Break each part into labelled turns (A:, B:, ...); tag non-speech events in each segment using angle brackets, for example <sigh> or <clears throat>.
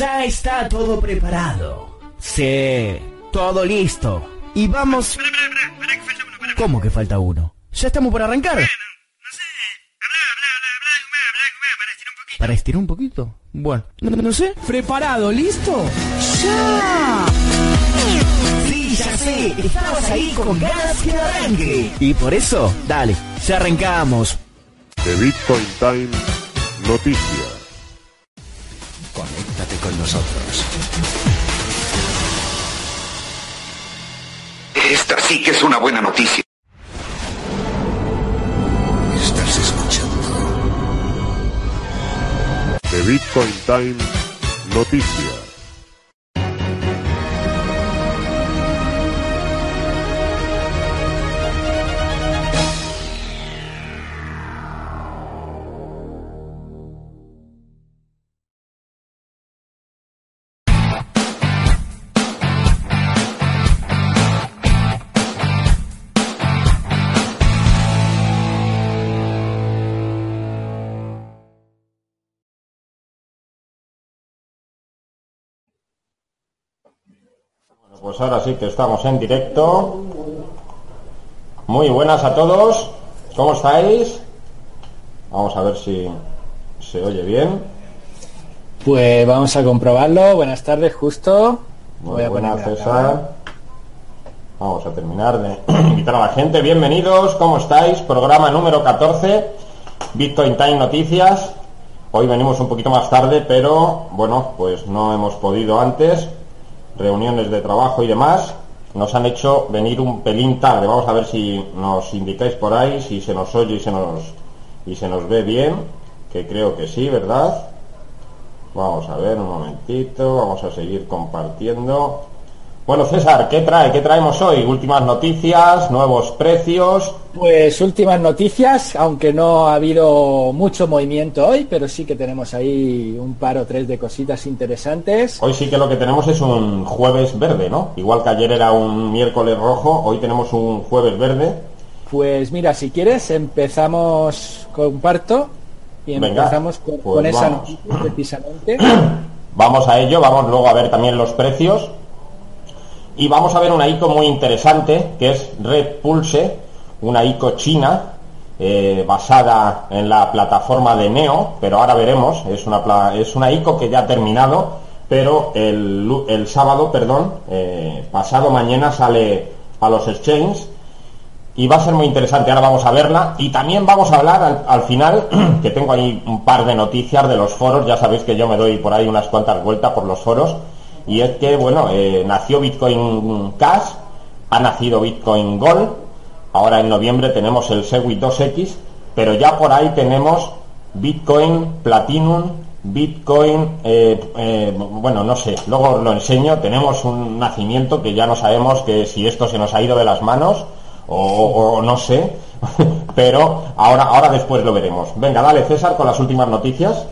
A: Ya está todo preparado. Sí, todo listo. Y vamos... ¿Cómo que falta uno? ¿Ya estamos por arrancar? ¿Para estirar un poquito? Bueno, no, no sé.
B: ¿Preparado? ¿Listo? ¡Ya!
A: Sí, ya sé. Estamos ahí con ganas que arranque. Y por eso, dale, ya arrancamos.
C: de Bitcoin Time Noticias.
D: Con nosotros.
E: Esta sí que es una buena noticia.
D: Estás escuchando
C: de Bitcoin Time Noticias.
F: Pues ahora sí que estamos en directo. Muy buenas a todos. ¿Cómo estáis? Vamos a ver si se oye bien.
B: Pues vamos a comprobarlo. Buenas tardes, justo.
F: Muy
B: Voy a
F: buenas, César. Vamos a terminar de <clears throat> invitar a la gente. Bienvenidos, ¿cómo estáis? Programa número 14, Bitcoin Time Noticias. Hoy venimos un poquito más tarde, pero bueno, pues no hemos podido antes. Reuniones de trabajo y demás nos han hecho venir un pelín tarde. Vamos a ver si nos indicáis por ahí, si se nos oye y se nos, y se nos ve bien, que creo que sí, ¿verdad? Vamos a ver un momentito, vamos a seguir compartiendo. Bueno, César, ¿qué trae? ¿Qué traemos hoy? Últimas noticias, nuevos precios.
B: Pues últimas noticias, aunque no ha habido mucho movimiento hoy, pero sí que tenemos ahí un par o tres de cositas interesantes.
F: Hoy sí que lo que tenemos es un jueves verde, ¿no? Igual que ayer era un miércoles rojo, hoy tenemos un jueves verde.
B: Pues mira, si quieres, empezamos, comparto, y
F: Venga,
B: empezamos con,
F: pues
B: con esa noticia precisamente. <clears throat>
F: Vamos a ello, vamos luego a ver también los precios. Y vamos a ver una ICO muy interesante, que es Red Pulse, una ICO china, eh, basada en la plataforma de Neo, pero ahora veremos, es una, es una ICO que ya ha terminado, pero el, el sábado, perdón, eh, pasado mañana sale a los exchanges y va a ser muy interesante. Ahora vamos a verla y también vamos a hablar al, al final, <clears throat> que tengo ahí un par de noticias de los foros. Ya sabéis que yo me doy por ahí unas cuantas vueltas por los foros. Y es que, bueno, eh, nació Bitcoin Cash, ha nacido Bitcoin Gold. Ahora en noviembre tenemos el Segwit 2X, pero ya por ahí tenemos Bitcoin Platinum, Bitcoin, eh, eh, bueno, no sé, luego os lo enseño. Tenemos un nacimiento que ya no sabemos que si esto se nos ha ido de las manos o, o no sé, <laughs> pero ahora, ahora después lo veremos. Venga, dale César con las últimas noticias.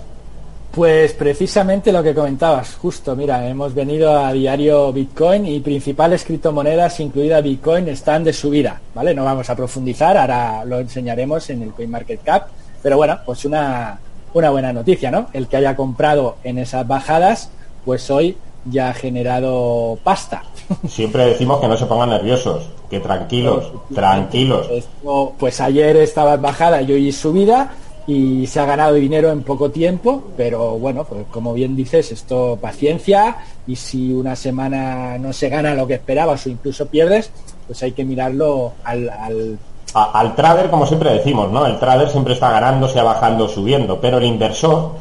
B: Pues precisamente lo que comentabas, justo, mira, hemos venido a diario Bitcoin y principales criptomonedas, incluida Bitcoin, están de subida, ¿vale? No vamos a profundizar, ahora lo enseñaremos en el CoinMarketCap, pero bueno, pues una, una buena noticia, ¿no? El que haya comprado en esas bajadas, pues hoy ya ha generado pasta. <laughs>
F: Siempre decimos que no se pongan nerviosos, que tranquilos, tranquilos.
B: Esto, pues ayer estaba en bajada y hoy subida y se ha ganado dinero en poco tiempo, pero bueno, pues como bien dices, esto paciencia y si una semana no se gana lo que esperabas o incluso pierdes, pues hay que mirarlo al, al
F: trader, como siempre decimos, ¿no? El trader siempre está ganando, sea bajando, subiendo, pero el inversor,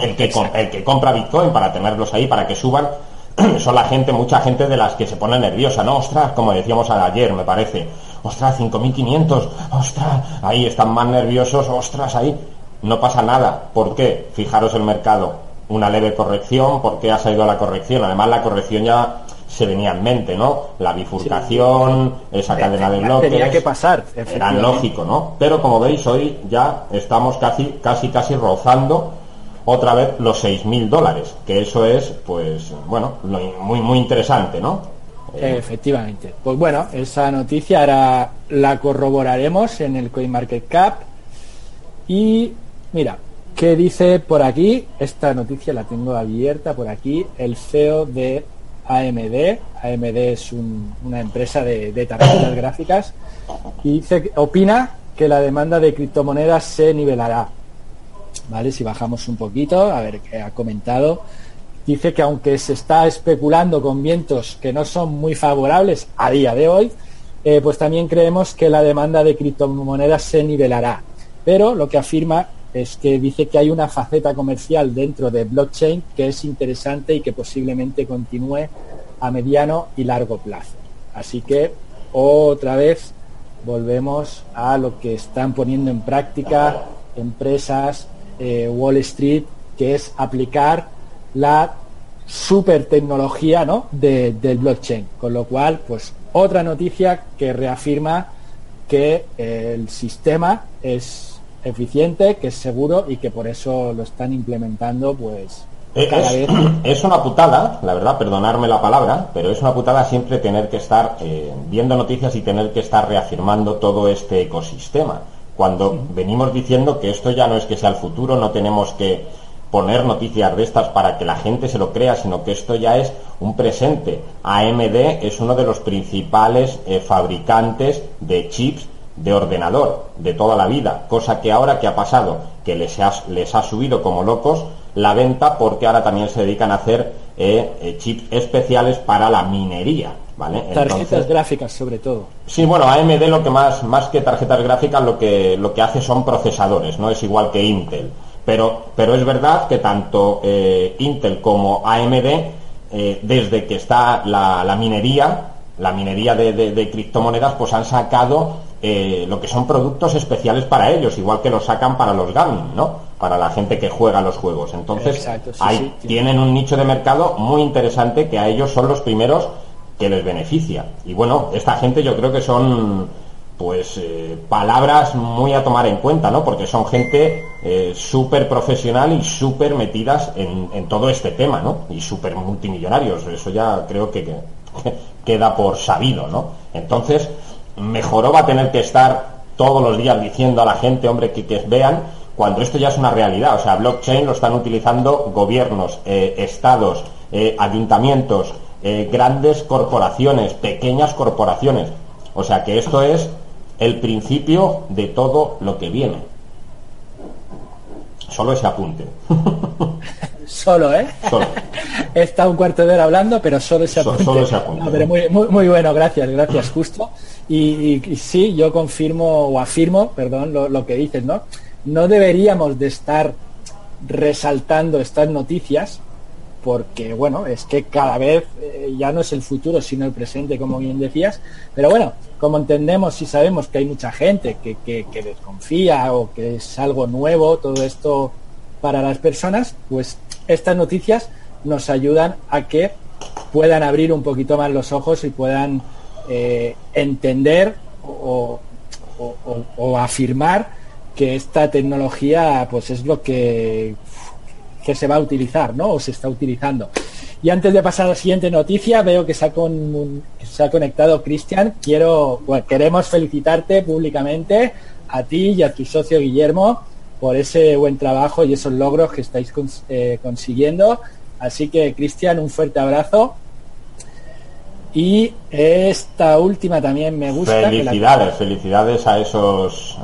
F: El que, com- el que compra Bitcoin para tenerlos ahí, para que suban, <clears throat> son la gente, mucha gente de las que se pone nerviosa, ¿no? Ostras, como decíamos ayer, me parece. Ostras, 5.500, ostras, ahí están más nerviosos, ostras, ahí. No pasa nada. ¿Por qué? Fijaros el mercado. Una leve corrección, ¿por qué ha salido la corrección? Además, la corrección ya se venía en mente, ¿no? La bifurcación, esa cadena de bloques.
B: tenía que pasar,
F: Era lógico, ¿no? Pero como veis, hoy ya estamos casi, casi, casi rozando otra vez los 6.000 dólares, que eso es, pues, bueno, muy, muy interesante, ¿no?
B: Efectivamente. Pues bueno, esa noticia ahora la corroboraremos en el CoinMarketCap. Y mira, ¿qué dice por aquí? Esta noticia la tengo abierta por aquí. El CEO de AMD. AMD es un- una empresa de, de tarjetas gráficas. Y dice, opina que la demanda de criptomonedas se nivelará. ¿Vale? Si bajamos un poquito, a ver qué ha comentado. Dice que aunque se está especulando con vientos que no son muy favorables a día de hoy, eh, pues también creemos que la demanda de criptomonedas se nivelará. Pero lo que afirma es que dice que hay una faceta comercial dentro de blockchain que es interesante y que posiblemente continúe a mediano y largo plazo. Así que otra vez volvemos a lo que están poniendo en práctica empresas, eh, Wall Street, que es aplicar la super tecnología ¿no? de- del blockchain. Con lo cual, pues otra noticia que reafirma que eh, el sistema es eficiente, que es seguro y que por eso lo están implementando pues
F: Eh,
B: cada
F: es,
B: vez <clears throat>
F: es una putada, la verdad, perdonarme la palabra, pero es una putada siempre tener que estar eh, viendo noticias y tener que estar reafirmando todo este ecosistema. Cuando venimos diciendo que esto ya no es que sea el futuro, no tenemos que poner noticias de estas para que la gente se lo crea, sino que esto ya es un presente. AMD es uno de los principales eh, fabricantes de chips de ordenador de toda la vida, cosa que ahora que ha pasado, que les ha, les ha subido como locos la venta porque ahora también se dedican a hacer eh, eh, chips especiales para la minería, ¿vale?
B: tarjetas
F: Entonces-
B: gráficas sobre todo.
F: Sí, bueno, AMD lo que más, más que tarjetas gráficas lo que, lo que hace son procesadores, no es igual que Intel. Pero, pero es verdad que tanto eh, Intel como AMD, eh, desde que está la, la minería, la minería de, de- de criptomonedas, pues han sacado eh, lo que son productos especiales para ellos, igual que los sacan para los gaming, ¿no? Para la gente que juega los juegos. Entonces,
B: Exacto, sí,
F: hay-
B: sí,
F: tienen un nicho de mercado muy interesante que a ellos son los primeros que les beneficia. Y bueno, esta gente yo creo que son pues eh, palabras muy a tomar en cuenta, ¿no? Porque son gente eh, súper profesional y súper metidas en, en todo este tema, ¿no? Y súper multimillonarios. Eso ya creo que, que- queda por sabido, ¿no? Entonces, mejoró va a tener que estar todos los días diciendo a la gente, hombre, que, vean cuando esto ya es una realidad. O sea, blockchain lo están utilizando gobiernos, eh, estados, eh, ayuntamientos, grandes corporaciones, pequeñas corporaciones. O sea que esto es el principio de todo lo que viene. Solo ese apunte. <laughs>
B: Solo, ¿eh?
F: Solo. <laughs>
B: He estado un cuarto de hora hablando, pero solo ese apunte.
F: solo ese apunte.
B: No, pero muy, muy, muy bueno, gracias, gracias, <laughs> justo. Y, y- y sí, yo confirmo o afirmo, perdón, lo, lo que dices, ¿no? No deberíamos de estar resaltando estas noticias porque, bueno, es que cada vez eh, ya no es el futuro, sino el presente, como bien decías. Pero bueno, como entendemos y sabemos que hay mucha gente que, que- desconfía o que es algo nuevo, todo esto para las personas, pues estas noticias nos ayudan a que puedan abrir un poquito más los ojos y puedan eh, entender o- o- o afirmar que esta tecnología pues es lo que, que se va a utilizar, ¿no? O se está utilizando. Y antes de pasar a la siguiente noticia, veo que se ha, se ha conectado Cristian. Quiero, bueno, queremos felicitarte públicamente a ti y a tu socio Guillermo por ese buen trabajo y esos logros que estáis eh, consiguiendo. Así que, Cristian, un fuerte abrazo. Y esta última también me gusta.
F: Felicidades, felicidades a esos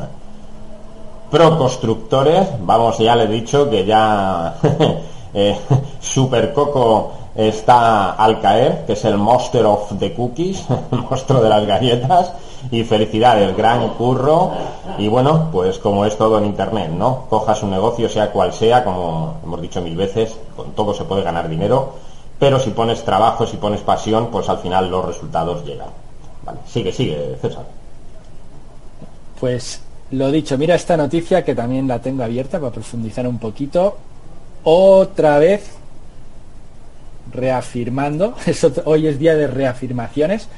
F: proconstructores. Vamos, ya le he dicho que ya <laughs> eh, Super Coco está al caer, que es el Monster of the Cookies, <laughs> monstruo de las galletas. y felicidades, gran curro. Y bueno, pues como es todo en Internet, ¿no? Cojas un negocio, sea cual sea, como hemos dicho mil veces, con todo se puede ganar dinero, pero si pones trabajo, si pones pasión, pues al final los resultados llegan. Sigue, sigue, César.
B: Pues lo dicho, mira esta noticia que también la tengo abierta para profundizar un poquito. Otra vez reafirmando, <laughs> eso, hoy es día de reafirmaciones,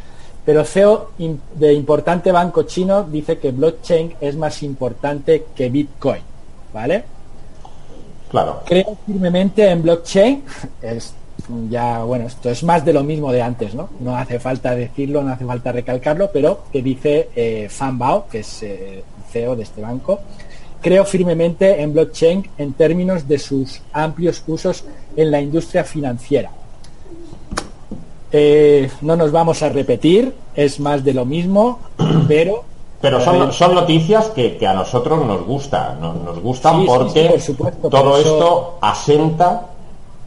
B: pero CEO de importante banco chino dice que blockchain es más importante que Bitcoin, ¿vale?
F: Claro.
B: Creo firmemente en blockchain, <laughs> es ya, bueno, esto es más de lo mismo de antes, ¿no? No hace falta decirlo, no hace falta recalcarlo, pero que dice eh, Fan Bao, que es eh, CEO de este banco, creo firmemente en blockchain en términos de sus amplios usos en la industria financiera. Eh, no nos vamos a repetir, es más de lo mismo, <clears throat> pero...
F: Pero son, son noticias que, que a nosotros nos gusta, nos, nos gustan
B: Sí,
F: porque
B: sí, por supuesto, por
F: todo
B: eso-
F: esto asenta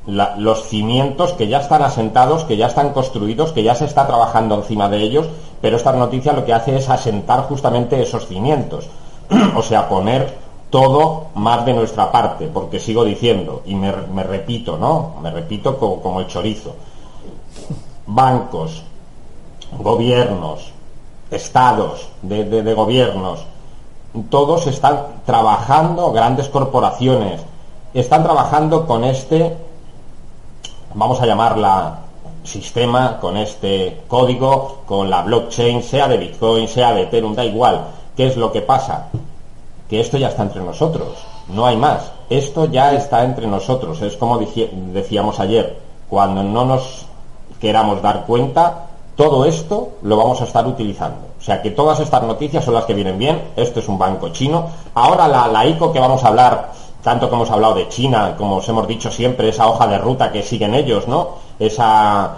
F: los cimientos que ya están asentados, que ya están construidos, que ya se está trabajando encima de ellos, pero esta noticia lo que hace es asentar justamente esos cimientos, <clears throat> o sea, poner todo más de nuestra parte, porque sigo diciendo, y me, repito, ¿no? Me repito co- como el chorizo. Bancos, gobiernos, estados de- de gobiernos, todos están trabajando, grandes corporaciones, están trabajando con este, vamos a llamarla sistema, con este código, con la blockchain, sea de Bitcoin, sea de Ethereum, da igual. ¿Qué es lo que pasa? Que esto ya está entre nosotros, no hay más. Esto ya está entre nosotros. Es como decíamos ayer, cuando no nos queramos dar cuenta, todo esto lo vamos a estar utilizando. O sea que todas estas noticias son las que vienen bien. Esto es un banco chino. Ahora la, la ICO que vamos a hablar, tanto como hemos hablado de China, como os hemos dicho siempre, esa hoja de ruta que siguen ellos, ¿no? Esa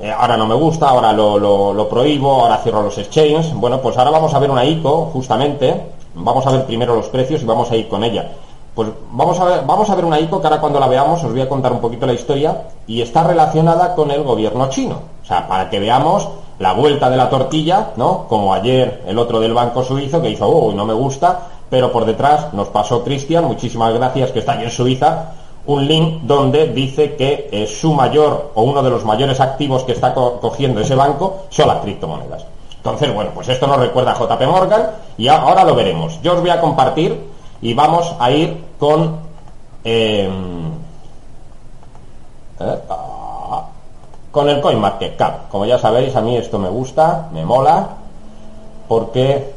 F: eh, ahora no me gusta, ahora lo, lo- lo prohíbo, ahora cierro los exchanges. Bueno, pues ahora vamos a ver una ICO, justamente. Vamos a ver primero los precios y vamos a ir con ella. Pues vamos a ver, vamos a ver una ICO que ahora cuando la veamos os voy a contar un poquito la historia y está relacionada con el gobierno chino. O sea, para que veamos la vuelta de la tortilla, ¿no? Como ayer el otro del banco suizo que hizo, uy, no me gusta, pero por detrás nos pasó Cristian, muchísimas gracias, que está allí en Suiza, un link donde dice que eh, su mayor o uno de los mayores activos que está co- cogiendo ese banco son las criptomonedas. Entonces, bueno, pues esto nos recuerda JP Morgan y ahora lo veremos. Yo os voy a compartir y vamos a ir con... eh, eh, ah, con el CoinMarketCap. Como ya sabéis, a mí esto me gusta, me mola, porque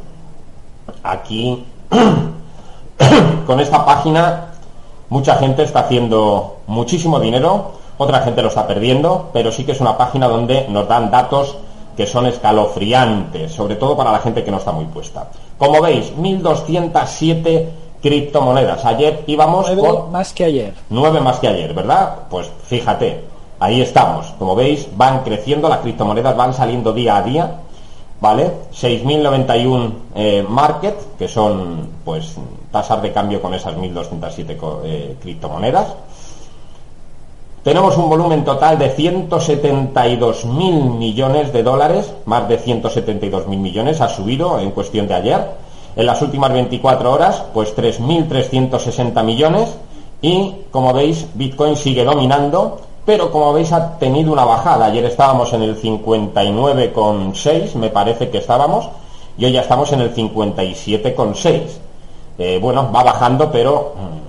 F: aquí <coughs> con esta página mucha gente está haciendo muchísimo dinero, otra gente lo está perdiendo, pero sí que es una página donde nos dan datos que son escalofriantes, sobre todo para la gente que no está muy puesta. Como veis, 1207 criptomonedas. Ayer íbamos
B: Nueve
F: con
B: más que ayer.
F: 9 más que ayer, ¿verdad? Pues fíjate, ahí estamos. Como veis, van creciendo, las criptomonedas van saliendo día a día, ¿vale? 6.091 eh, market, que son pues tasas de cambio con esas 1.207 co- eh, criptomonedas. Tenemos un volumen total de 172.000 millones de dólares, más de 172.000 millones, ha subido en cuestión de ayer. En las últimas 24 horas, pues 3.360 millones. Y, como veis, Bitcoin sigue dominando, pero como veis ha tenido una bajada. Ayer estábamos en el 59,6, me parece que estábamos, y hoy ya estamos en el 57,6. Eh, bueno, va bajando, pero mm,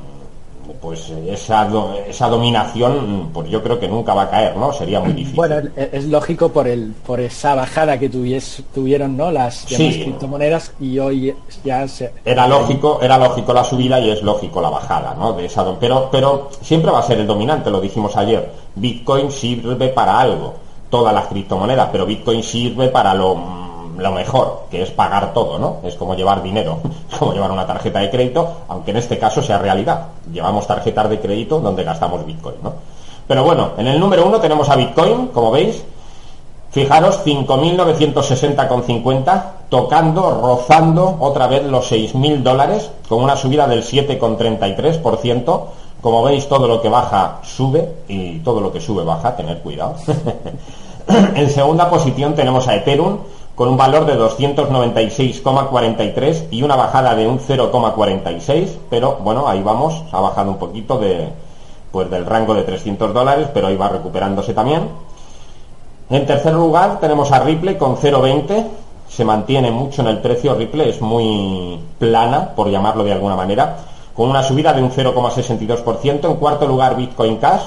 F: pues eh, esa, do- esa dominación, pues yo creo que nunca va a caer, ¿no? Sería muy difícil.
B: Bueno, es, lógico por el por esa bajada que tuvies, tuvieron no las
F: Sí.
B: criptomonedas y hoy ya se
F: Era lógico, era lógico la subida y es lógico la bajada, ¿no? De esa, pero, pero siempre va a ser el dominante, lo dijimos ayer. Bitcoin sirve para algo, todas las criptomonedas, pero Bitcoin sirve para lo, lo mejor, que es pagar todo, ¿no? Es como llevar dinero, <laughs> como llevar una tarjeta de crédito, aunque en este caso sea realidad. Llevamos tarjetas de crédito donde gastamos Bitcoin, ¿no? Pero bueno, en el número uno tenemos a Bitcoin, como veis, Fijaros, 5.960,50, tocando, rozando otra vez los 6.000 dólares, con una subida del 7,33%. Como veis, todo lo que baja sube y todo lo que sube baja, tener cuidado. <laughs> en segunda posición tenemos a Ethereum con un valor de 296,43 y una bajada de un 0,46, pero bueno, ahí vamos, ha bajado un poquito de, pues del rango de 300 dólares, pero ahí va recuperándose también. En tercer lugar tenemos a Ripple con 0,20, se mantiene mucho en el precio, Ripple es muy plana, por llamarlo de alguna manera, con una subida de un 0,62%. En cuarto lugar Bitcoin Cash,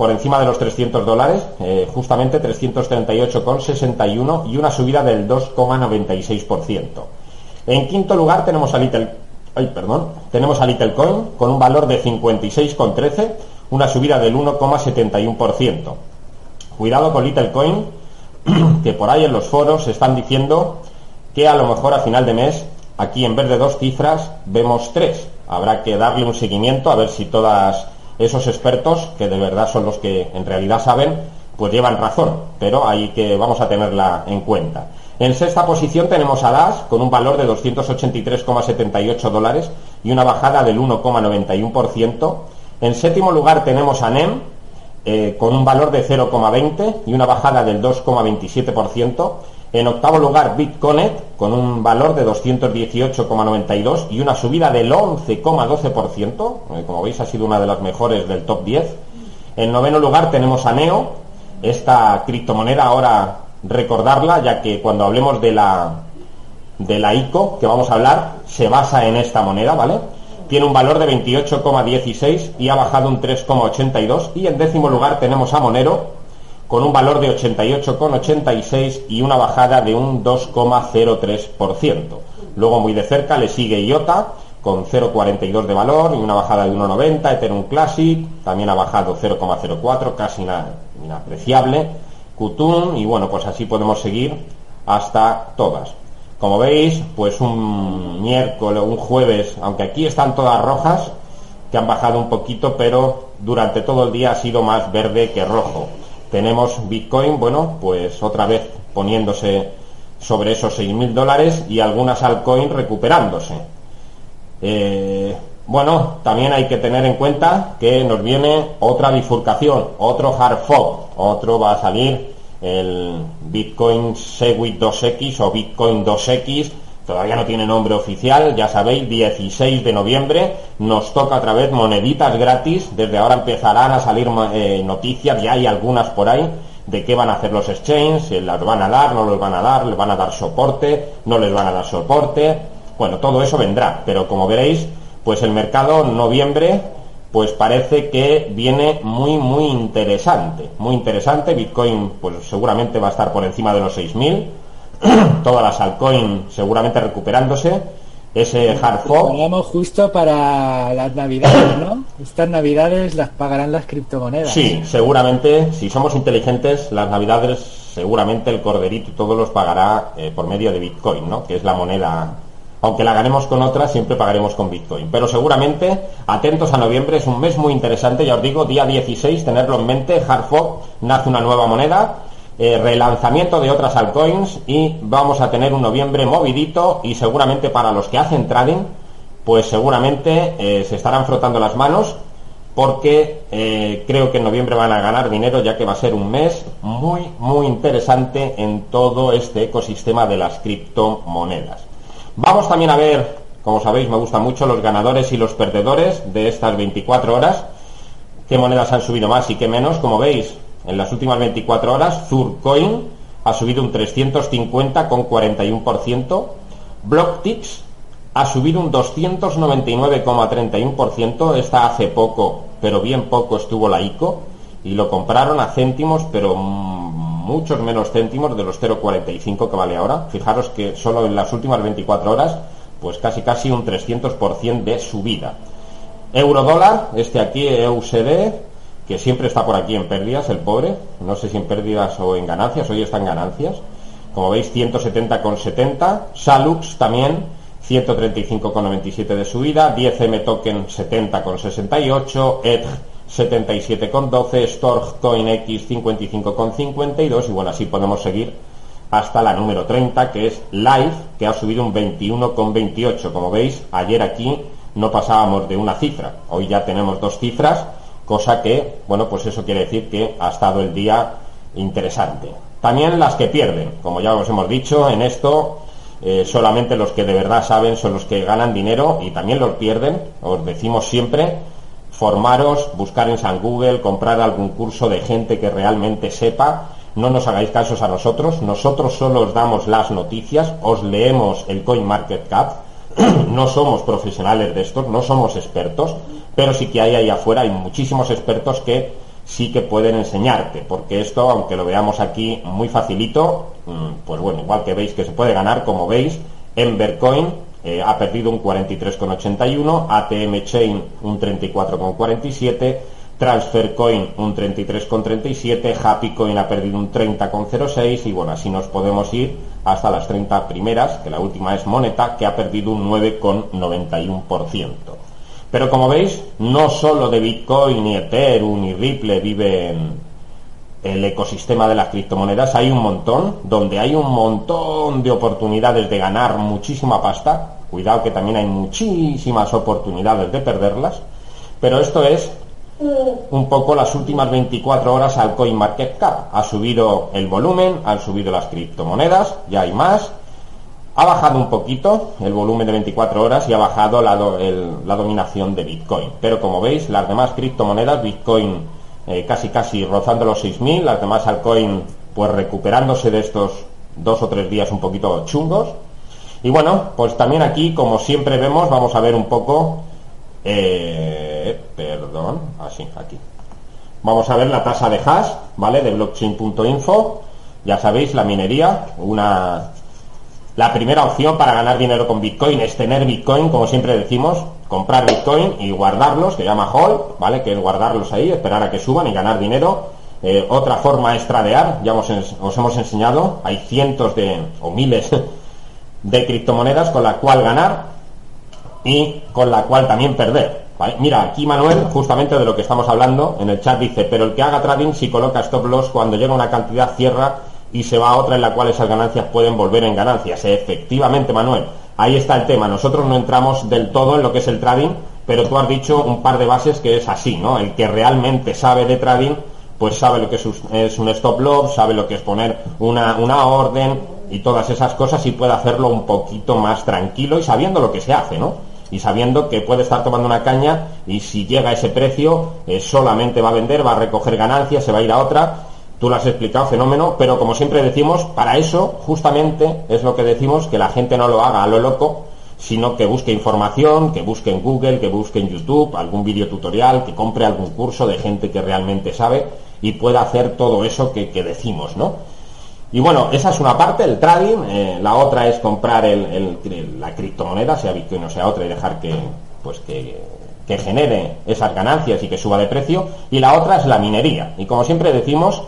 F: por encima de los 300 dólares, eh, justamente 338,61 y una subida del 2,96%. En quinto lugar tenemos a Little, ay, perdón, tenemos a Littlecoin con un valor de 56,13, una subida del 1,71%. Cuidado con Littlecoin, <clears throat> que por ahí en los foros están diciendo que a lo mejor a final de mes, aquí en vez de dos cifras, vemos tres. Habrá que darle un seguimiento a ver si todas esos expertos, que de verdad son los que en realidad saben, pues llevan razón, pero hay que vamos a tenerla en cuenta. En sexta posición tenemos a DAS con un valor de 283,78 dólares y una bajada del 1,91%. En séptimo lugar tenemos a NEM eh, con un valor de 0,20 y una bajada del 2,27%. En octavo lugar, Bitconet, con un valor de 218,92 y una subida del 11,12%. Eh, como veis, ha sido una de las mejores del top 10. En noveno lugar tenemos a Neo, esta criptomoneda ahora recordarla, ya que cuando hablemos de la, de la ICO que vamos a hablar, se basa en esta moneda, ¿vale? Tiene un valor de 28,16 y ha bajado un 3,82. Y en décimo lugar tenemos a Monero, con un valor de 88,86 y una bajada de un 2,03%. Luego muy de cerca le sigue IOTA con 0,42 de valor y una bajada de 1,90, Ethereum Classic también ha bajado 0,04, casi inapreciable, Qtum y bueno, pues así podemos seguir hasta todas. Como veis, pues un miércoles, un jueves, aunque aquí están todas rojas, que han bajado un poquito, pero durante todo el día ha sido más verde que rojo. Tenemos Bitcoin, bueno, pues otra vez poniéndose sobre esos 6.000 dólares y algunas altcoins recuperándose. Eh, bueno, también hay que tener en cuenta que nos viene otra bifurcación, otro hard fog, otro va a salir el Bitcoin Segwit 2X o Bitcoin 2X todavía no tiene nombre oficial, ya sabéis, 16 de noviembre, nos toca otra vez moneditas gratis, desde ahora empezarán a salir eh, noticias, ya hay algunas por ahí, de qué van a hacer los exchanges, si las van a dar, no los van a dar, les van a dar soporte, no les van a dar soporte, bueno, todo eso vendrá, pero como veréis, pues el mercado noviembre pues parece que viene muy muy interesante, muy interesante, Bitcoin pues seguramente va a estar por encima de los 6000 <coughs> todas las altcoins seguramente recuperándose. Ese hard
B: fork. justo para las navidades, ¿no? <coughs> Estas navidades las pagarán las criptomonedas.
F: Sí, seguramente, si somos inteligentes, las navidades seguramente el corderito y todo los pagará eh, por medio de Bitcoin, ¿no? Que es la moneda aunque la ganemos con otra, siempre pagaremos con Bitcoin. Pero seguramente, atentos a noviembre, es un mes muy interesante, ya os digo, día 16, tenerlo en mente, Hard nace una nueva moneda, eh, relanzamiento de otras altcoins y vamos a tener un noviembre movidito y seguramente para los que hacen trading, pues seguramente eh, se estarán frotando las manos porque eh, creo que en noviembre van a ganar dinero ya que va a ser un mes muy muy interesante en todo este ecosistema de las criptomonedas. Vamos también a ver, como sabéis me gustan mucho los ganadores y los perdedores de estas 24 horas, qué monedas han subido más y qué menos, como veis en las últimas 24 horas, Zurcoin ha subido un 350,41%, Blocktix ha subido un 299,31%, está hace poco, pero bien poco estuvo la ICO, y lo compraron a céntimos, pero muchos menos céntimos de los 0,45 que vale ahora. Fijaros que solo en las últimas 24 horas, pues casi casi un 300% de subida. Euro dólar, este aquí EUCD, que siempre está por aquí en pérdidas, el pobre, no sé si en pérdidas o en ganancias, hoy está en ganancias, como veis 170,70, Salux también 135,97 de subida, 10M token 70,68, ETH 77,12, Storch Coin X 55,52 y bueno, así podemos seguir hasta la número 30 que es Live, que ha subido un 21,28. Como veis, ayer aquí no pasábamos de una cifra, hoy ya tenemos dos cifras cosa que, bueno, pues eso quiere decir que ha estado el día interesante. también las que pierden. Como ya os hemos dicho, en esto eh, solamente los que de verdad saben son los que ganan dinero y también los pierden. Os decimos siempre, formaros, buscar en San Google, comprar algún curso de gente que realmente sepa. No nos hagáis casos a nosotros, nosotros solo os damos las noticias, os leemos el Coin Market Cap, <clears throat> no somos profesionales de estos, no somos expertos, pero sí que hay ahí afuera, hay muchísimos expertos que sí que pueden enseñarte, porque esto, aunque lo veamos aquí muy facilito, mm, pues bueno, igual que veis que se puede ganar, como veis, Embercoin eh, ha perdido un 43,81, ATM Chain un 34,47, TransferCoin un 33,37, HappyCoin ha perdido un 30,06 y bueno, así nos podemos ir hasta las 30 primeras, que la última es Moneta, que ha perdido un 9,91%. Pero como veis, no solo de Bitcoin, ni Ethereum, ni Ripple vive el ecosistema de las criptomonedas, hay un montón, donde hay un montón de oportunidades de ganar muchísima pasta. Cuidado que también hay muchísimas oportunidades de perderlas. Pero esto es un poco las últimas 24 horas al CoinMarketCap. Ha subido el volumen, han subido las criptomonedas, ya hay más. Ha bajado un poquito el volumen de 24 horas y ha bajado la, dominación de Bitcoin. Pero como veis, las demás criptomonedas, Bitcoin eh, casi casi rozando los 6.000, las demás altcoin pues recuperándose de estos dos o tres días un poquito chungos. Y bueno, pues también aquí, como siempre vemos, vamos a ver un poco, eh, perdón, así, aquí. Vamos a ver la tasa de hash, ¿vale? De blockchain.info. Ya sabéis, la minería, una la primera opción para ganar dinero con Bitcoin es tener Bitcoin, como siempre decimos, comprar Bitcoin y guardarlos, que llama hold, ¿vale? Que es guardarlos ahí, esperar a que suban y ganar dinero. Eh, otra forma es tradear, ya os, hemos enseñado, hay cientos de, o miles <laughs> de criptomonedas con la cual ganar y con la cual también perder. Mira, aquí Manuel, justamente de lo que estamos hablando, en el chat dice, pero el que haga trading si coloca stop loss cuando llega una cantidad cierra y se va a otra en la cual esas ganancias pueden volver en ganancias. Efectivamente, Manuel, ahí está el tema. Nosotros no entramos del todo en lo que es el trading, pero tú has dicho un par de bases que es así, ¿no? El que realmente sabe de trading, pues sabe lo que es un stop loss, sabe lo que es poner una, una orden y todas esas cosas y puede hacerlo un poquito más tranquilo y sabiendo lo que se hace, ¿no? Y sabiendo que puede estar tomando una caña y si llega a ese precio eh, solamente va a vender, va a recoger ganancias, se va a ir a otra Tú lo has explicado, fenómeno, pero como siempre decimos, para eso justamente es lo que decimos, que la gente no lo haga a lo loco, sino que busque información, que busque en Google, que busque en YouTube algún vídeo tutorial, que compre algún curso de gente que realmente sabe y pueda hacer todo eso que, decimos, ¿no? Y bueno, esa es una parte, el trading, eh, la otra es comprar la criptomoneda, sea Bitcoin o sea otra, y dejar que, pues que, que genere esas ganancias y que suba de precio, y la otra es la minería. Y como siempre decimos,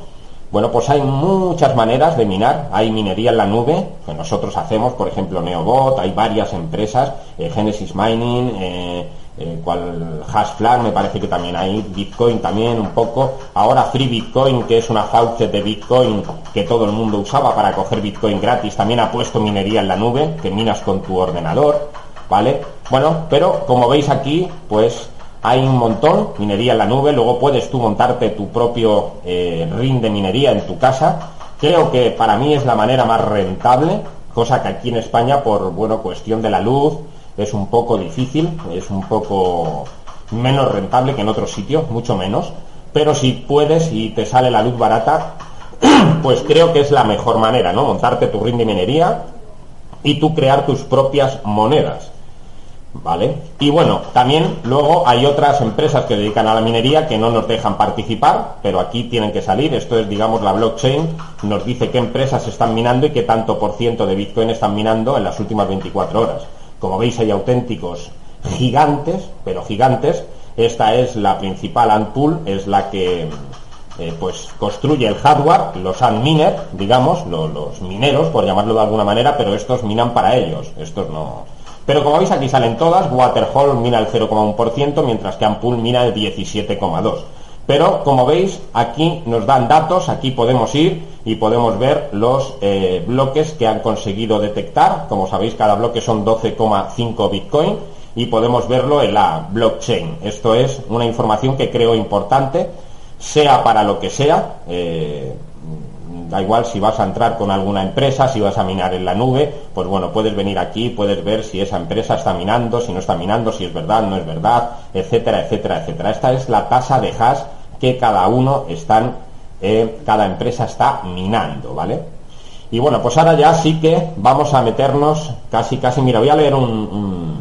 F: bueno, pues hay muchas maneras de minar. Hay minería en la nube, que nosotros hacemos, por ejemplo, Neobot, hay varias empresas, eh, Genesis Mining, eh, eh, cual Hashflag, me parece que también hay, Bitcoin también un poco. Ahora Free Bitcoin, que es una faucet de Bitcoin que todo el mundo usaba para coger Bitcoin gratis, también ha puesto minería en la nube, que minas con tu ordenador, ¿vale? Bueno, pero como veis aquí, pues hay un montón, minería en la nube, luego puedes tú montarte tu propio eh, ring de minería en tu casa. Creo que para mí es la manera más rentable, cosa que aquí en España por bueno cuestión de la luz es un poco difícil, es un poco menos rentable que en otros sitios, mucho menos. Pero si puedes y te sale la luz barata, <clears throat> pues creo que es la mejor manera, ¿no? Montarte tu ring de minería y tú crear tus propias monedas. ¿Vale? Y bueno, también luego hay otras empresas que dedican a la minería que no nos dejan participar, pero aquí tienen que salir. Esto es, digamos, la blockchain nos dice qué empresas están minando y qué tanto por ciento de Bitcoin están minando en las últimas 24 horas. Como veis, hay auténticos gigantes, pero gigantes. Esta es la principal Antpool, es la que eh, pues construye el hardware, los miner digamos, los mineros, por llamarlo de alguna manera, pero estos minan para ellos. Estos no pero como veis aquí salen todas, Waterhole mina el 0,1%, mientras que Ampool mina el 17,2%. Pero como veis, aquí nos dan datos, aquí podemos ir y podemos ver los eh, bloques que han conseguido detectar. Como sabéis, cada bloque son 12,5 Bitcoin y podemos verlo en la blockchain. Esto es una información que creo importante, sea para lo que sea. Eh, Da igual si vas a entrar con alguna empresa, si vas a minar en la nube, pues bueno, puedes venir aquí, puedes ver si esa empresa está minando, si no está minando, si es verdad, no es verdad, etcétera, etcétera, etcétera. Esta es la tasa de hash que cada uno están, eh, cada empresa está minando, ¿vale? Y bueno, pues ahora ya sí que vamos a meternos casi, casi, mira, voy a leer un,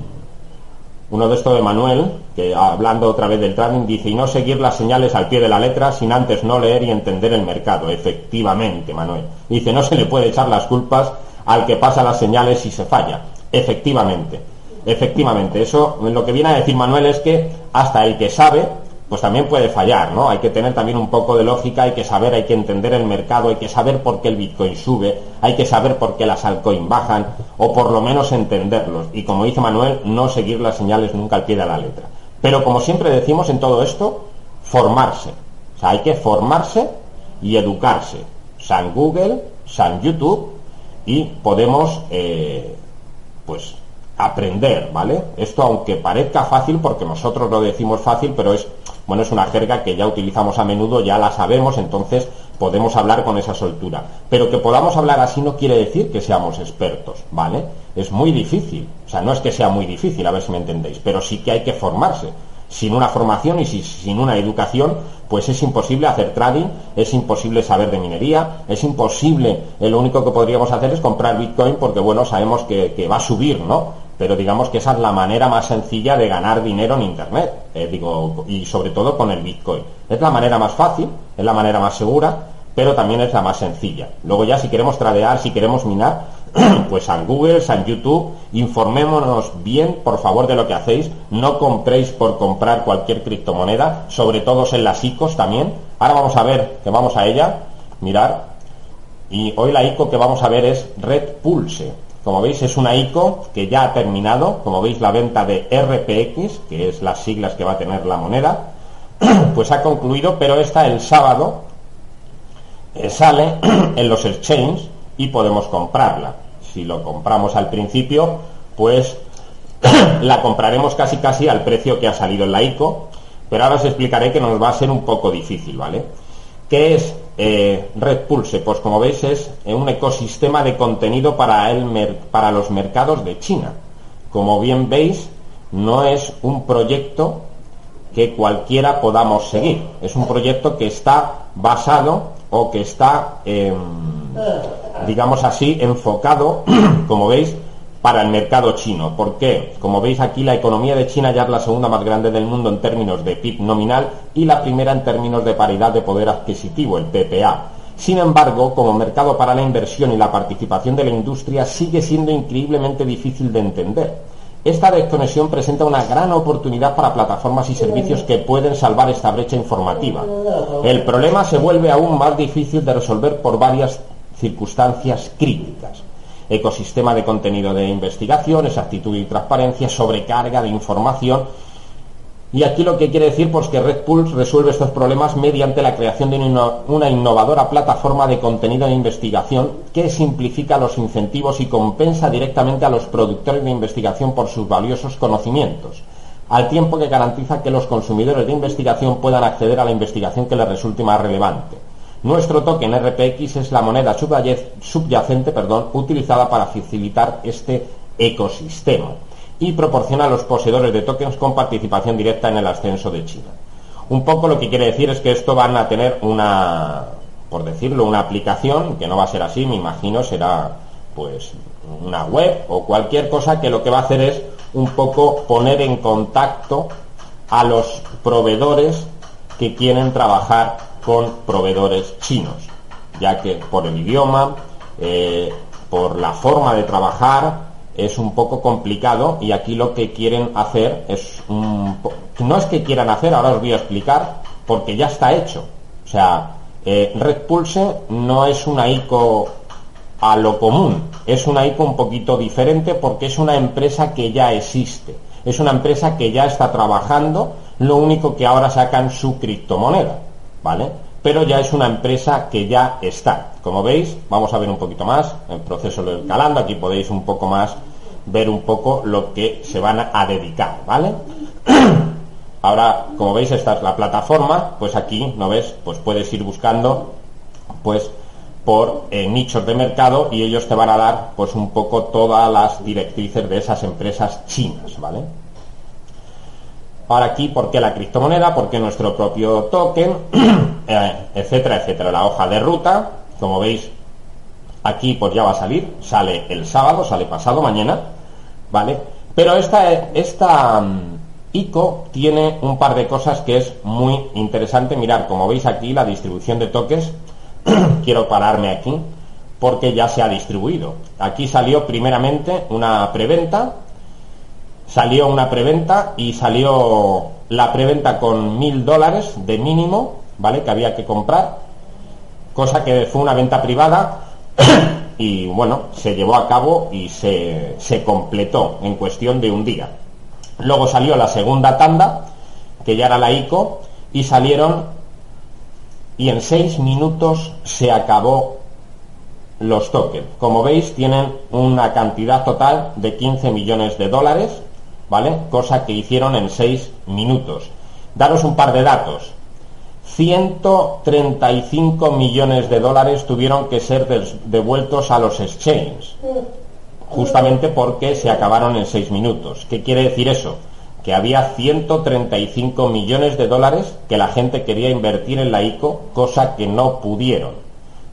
F: uno de estos de Manuel, que hablando otra vez del trading, dice, y no seguir las señales al pie de la letra sin antes no leer y entender el mercado. Efectivamente, Manuel. Dice, no se le puede echar las culpas al que pasa las señales si se falla. Efectivamente. Efectivamente, eso lo que viene a decir Manuel es que hasta el que sabe pues también puede fallar, ¿no? Hay que tener también un poco de lógica, hay que saber, hay que entender el mercado, hay que saber por qué el Bitcoin sube, hay que saber por qué las altcoins bajan, o por lo menos entenderlos. Y como dice Manuel, no seguir las señales nunca al pie de la letra. Pero como siempre decimos en todo esto, formarse. O sea, hay que formarse y educarse. San Google, San YouTube, y podemos, eh, pues, aprender, ¿vale? Esto aunque parezca fácil, porque nosotros lo decimos fácil, pero es, bueno, es una jerga que ya utilizamos a menudo, ya la sabemos, entonces podemos hablar con esa soltura. Pero que podamos hablar así no quiere decir que seamos expertos, ¿vale? Es muy difícil, o sea, no es que sea muy difícil, a ver si me entendéis, pero sí que hay que formarse. Sin una formación y sin una educación, pues es imposible hacer trading, es imposible saber de minería, es imposible, lo único que podríamos hacer es comprar Bitcoin porque, bueno, sabemos que, que va a subir, ¿no? Pero digamos que esa es la manera más sencilla de ganar dinero en Internet, eh, digo, y sobre todo con el Bitcoin. Es la manera más fácil, es la manera más segura, pero también es la más sencilla. Luego ya si queremos tradear, si queremos minar, <clears throat> pues en Google, en YouTube, informémonos bien, por favor, de lo que hacéis. No compréis por comprar cualquier criptomoneda, sobre todo en las ICOs también. Ahora vamos a ver, que vamos a ella, mirar. Y hoy la ICO que vamos a ver es Red Pulse. Como veis es una ICO que ya ha terminado, como veis la venta de RPX, que es las siglas que va a tener la moneda, <clears throat> pues ha concluido, pero esta el sábado eh, sale <clears throat> en los exchanges y podemos comprarla. Si lo compramos al principio, pues <clears throat> la compraremos casi casi al precio que ha salido en la ICO, pero ahora os explicaré que nos va a ser un poco difícil, ¿vale? ¿Qué es eh, Red Pulse? Pues como veis es eh, un ecosistema de contenido para, el para los mercados de China. Como bien veis, no es un proyecto que cualquiera podamos seguir. Es un proyecto que está basado o que está, em, digamos así, enfocado, <clears throat> como veis, para el mercado chino. ¿Por qué? Como veis aquí, la economía de China ya es la segunda más grande del mundo en términos de PIB nominal y la primera en términos de paridad de poder adquisitivo, el PPA. Sin embargo, como mercado para la inversión y la participación de la industria sigue siendo increíblemente difícil de entender. Esta desconexión presenta una gran oportunidad para plataformas y servicios que pueden salvar esta brecha informativa. El problema se vuelve aún más difícil de resolver por varias circunstancias críticas ecosistema de contenido de investigación, exactitud y transparencia, sobrecarga de información. Y aquí lo que quiere decir pues que Red Pulse resuelve estos problemas mediante la creación de una innovadora plataforma de contenido de investigación que simplifica los incentivos y compensa directamente a los productores de investigación por sus valiosos conocimientos, al tiempo que garantiza que los consumidores de investigación puedan acceder a la investigación que les resulte más relevante. Nuestro token RPX es la moneda subyacente perdón, utilizada para facilitar este ecosistema y proporciona a los poseedores de tokens con participación directa en el ascenso de China. Un poco lo que quiere decir es que esto van a tener una, por decirlo, una aplicación, que no va a ser así, me imagino, será pues una web o cualquier cosa que lo que va a hacer es un poco poner en contacto a los proveedores que quieren trabajar con proveedores chinos, ya que por el idioma, eh, por la forma de trabajar, es un poco complicado y aquí lo que quieren hacer es un no es que quieran hacer, ahora os voy a explicar, porque ya está hecho. O sea, eh, Red Pulse no es una ICO a lo común, es una ICO un poquito diferente porque es una empresa que ya existe, es una empresa que ya está trabajando, lo único que ahora sacan su criptomoneda. ¿Vale? Pero ya es una empresa que ya está. Como veis, vamos a ver un poquito más el proceso del calando. Aquí podéis un poco más ver un poco lo que se van a dedicar, ¿vale? <clears throat> Ahora, como veis, esta es la plataforma, pues aquí, ¿no ves? Pues puedes ir buscando, pues, por eh, nichos de mercado y ellos te van a dar pues un poco todas las directrices de esas empresas chinas, ¿vale? Ahora aquí, ¿por qué la criptomoneda? ¿Por qué nuestro propio token? <clears throat> Eh, etcétera, etcétera. La hoja de ruta, como veis, aquí pues ya va a salir, sale el sábado, sale pasado mañana, ¿vale? Pero esta, esta mm, ICO tiene un par de cosas que es muy interesante mirar. Como veis aquí, la distribución de toques, <clears throat> quiero pararme aquí, porque ya se ha distribuido. Aquí salió primeramente una preventa, salió una preventa y salió la preventa con mil dólares de mínimo, ¿vale? Que había que comprar, cosa que fue una venta privada <coughs> y bueno, se llevó a cabo y se, se completó en cuestión de un día. Luego salió la segunda tanda, que ya era la ICO, y salieron y en seis minutos se acabó los tokens. Como veis, tienen una cantidad total de 15 millones de dólares, ¿vale? Cosa que hicieron en seis minutos. Daros un par de datos. 135 millones de dólares tuvieron que ser devueltos a los exchanges, justamente porque se acabaron en seis minutos. ¿Qué quiere decir eso? Que había 135 millones de dólares que la gente quería invertir en la ICO, cosa que no pudieron.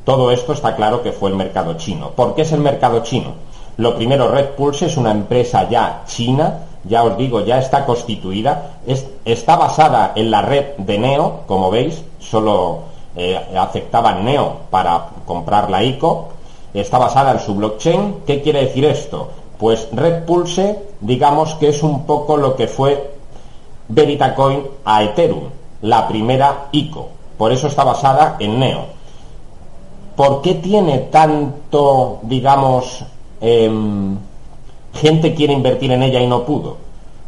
F: Todo esto está claro que fue el mercado chino. ¿Por qué es el mercado chino? Lo primero, Red Pulse es una empresa ya china ya os digo, ya está constituida, está basada en la red de Neo, como veis, solo eh, aceptaba Neo para comprar la ICO, está basada en su blockchain. ¿Qué quiere decir esto? Pues Red Pulse, digamos que es un poco lo que fue Veritacoin a Ethereum, la primera ICO. Por eso está basada en Neo. ¿Por qué tiene tanto, digamos, em, gente quiere invertir en ella y no pudo.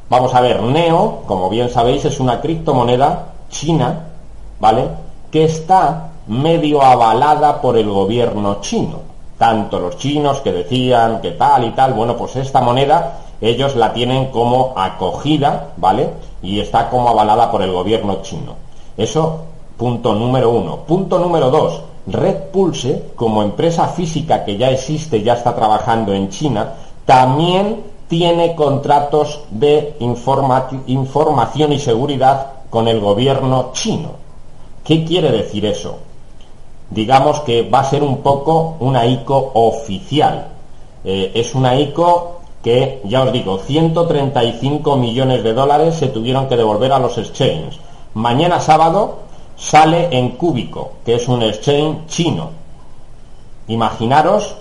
F: Vamos a ver, Neo, como bien sabéis, es una criptomoneda china, ¿vale? Que está medio avalada por el gobierno chino. Tanto los chinos que decían que tal y tal, bueno, pues esta moneda ellos la tienen como acogida, ¿vale? Y está como avalada por el gobierno chino. Eso, punto número uno. Punto número dos. Red Pulse, como empresa física que ya existe, ya está trabajando en China, también tiene contratos de información y seguridad con el gobierno chino. ¿Qué quiere decir eso? Digamos que va a ser un poco una ICO oficial. Eh, es una ICO que, ya os digo, 135 millones de dólares se tuvieron que devolver a los exchanges. Mañana sábado sale en Cúbico, que es un exchange chino. Imaginaros